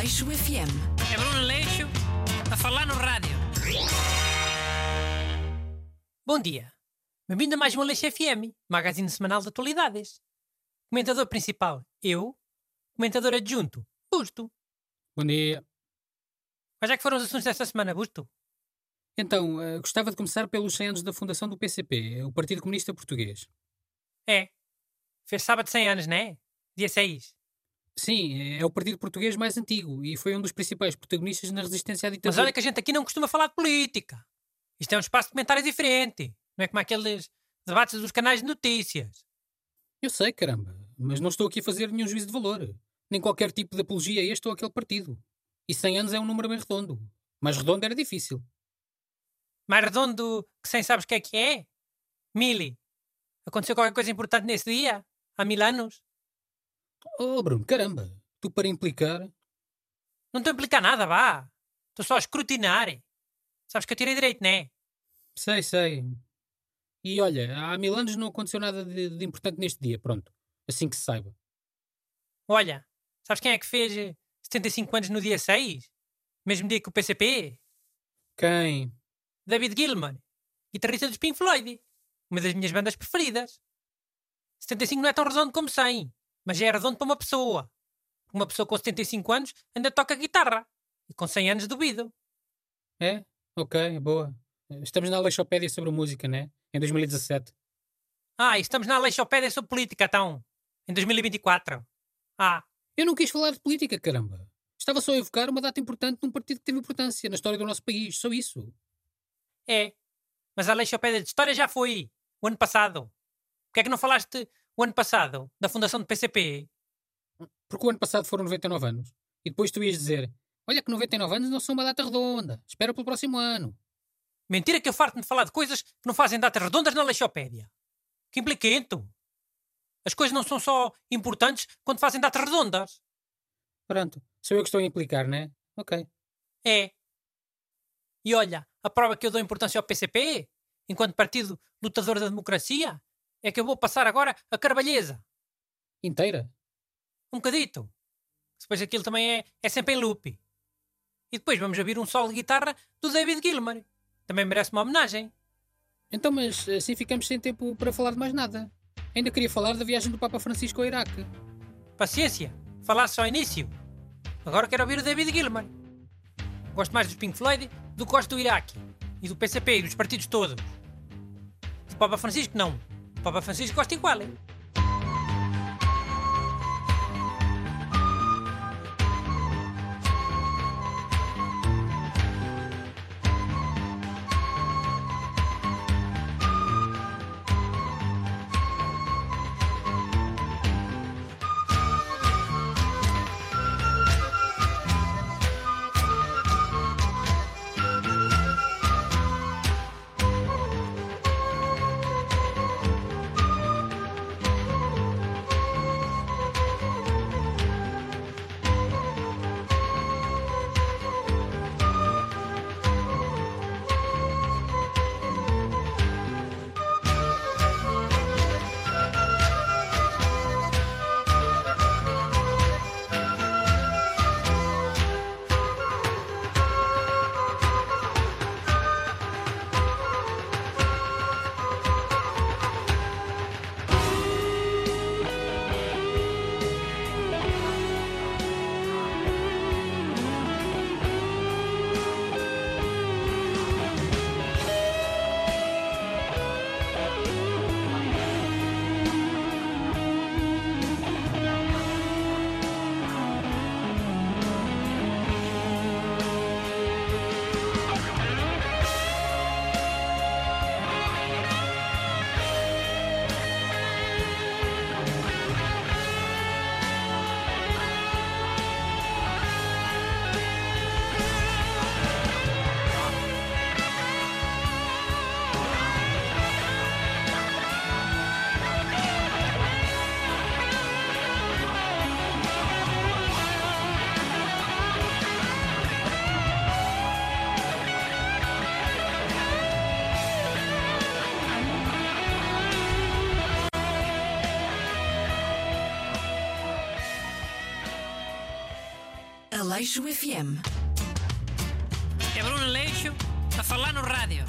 Aleixo FM. É Bruno Leixo a falar no rádio. Bom dia. Bem-vindo a mais um Aleixo FM, magazine semanal de atualidades. Comentador principal, eu. Comentador adjunto, Busto. Bom dia. Quais é que foram os assuntos desta semana, Busto? Então, eh, gostava de começar pelos 100 anos da fundação do PCP, o Partido Comunista Português. É. Fez sábado 100 anos, não é? Dia 6. Sim, é o partido português mais antigo e foi um dos principais protagonistas na resistência à Mas ditadura. olha que a gente aqui não costuma falar de política. Isto é um espaço de comentário diferente. Não é como aqueles debates dos canais de notícias. Eu sei, caramba, mas não estou aqui a fazer nenhum juízo de valor. Nem qualquer tipo de apologia a este ou aquele partido. E 100 anos é um número bem redondo. Mais redondo era difícil. Mais redondo que sem sabes o que é que é? Mili. Aconteceu qualquer coisa importante nesse dia? Há mil anos? Oh, Bruno, caramba, tu para implicar. Não estou a implicar nada, vá. Estou só a escrutinar. Sabes que eu tirei direito, não é? Sei, sei. E olha, há mil anos não aconteceu nada de, de importante neste dia, pronto. Assim que se saiba. Olha, sabes quem é que fez eh, 75 anos no dia 6? Mesmo dia que o PCP? Quem? David Gilmour, guitarrista dos Pink Floyd. Uma das minhas bandas preferidas. 75 não é tão redondo como 100, mas é redondo para uma pessoa. Uma pessoa com 75 anos ainda toca guitarra. E com 100 anos duvido. É? Ok, boa. Estamos na Aleixopédia sobre música, né? Em 2017. Ah, e estamos na Aleixopédia sobre política, então. Em 2024. Ah, Eu não quis falar de política, caramba. Estava só a evocar uma data importante num partido que teve importância na história do nosso país. Só isso. é. Mas a Aleixopédia de História já foi. O ano passado. Porquê é que não falaste o ano passado? Da fundação do PCP? Porque o ano passado foram 99 anos. E depois tu ias dizer: Olha que 99 anos não são uma data redonda. Espera pelo próximo ano. Mentira que eu farto-me de falar de coisas que não fazem datas redondas na Aleixopédia. Que impliquento. As coisas não são só importantes quando fazem datas redondas. Pronto. Sou eu que estou a implicar, né? Ok. É. E olha, a prova que eu dou importância ao PCP, enquanto partido lutador da democracia, é que eu vou passar agora a Carvalheza. Inteira? Um bocadito. Depois aquilo também é, é sempre em loop. E depois vamos ouvir um solo de guitarra do David Gilmour. Também merece uma homenagem. Então, mas assim ficamos sem tempo para falar de mais nada. Ainda queria falar da viagem do Papa Francisco ao Iraque. Paciência, falasse só ao início. Agora quero ouvir o David Gilmour. Gosto mais dos Pink Floyd do que gosto do Iraque. E do PCP e dos partidos todos. Do Papa Francisco, não. Papa Francisco gosto igual. hein? Aleixo FM. É Bruno Aleixo a falar no rádio.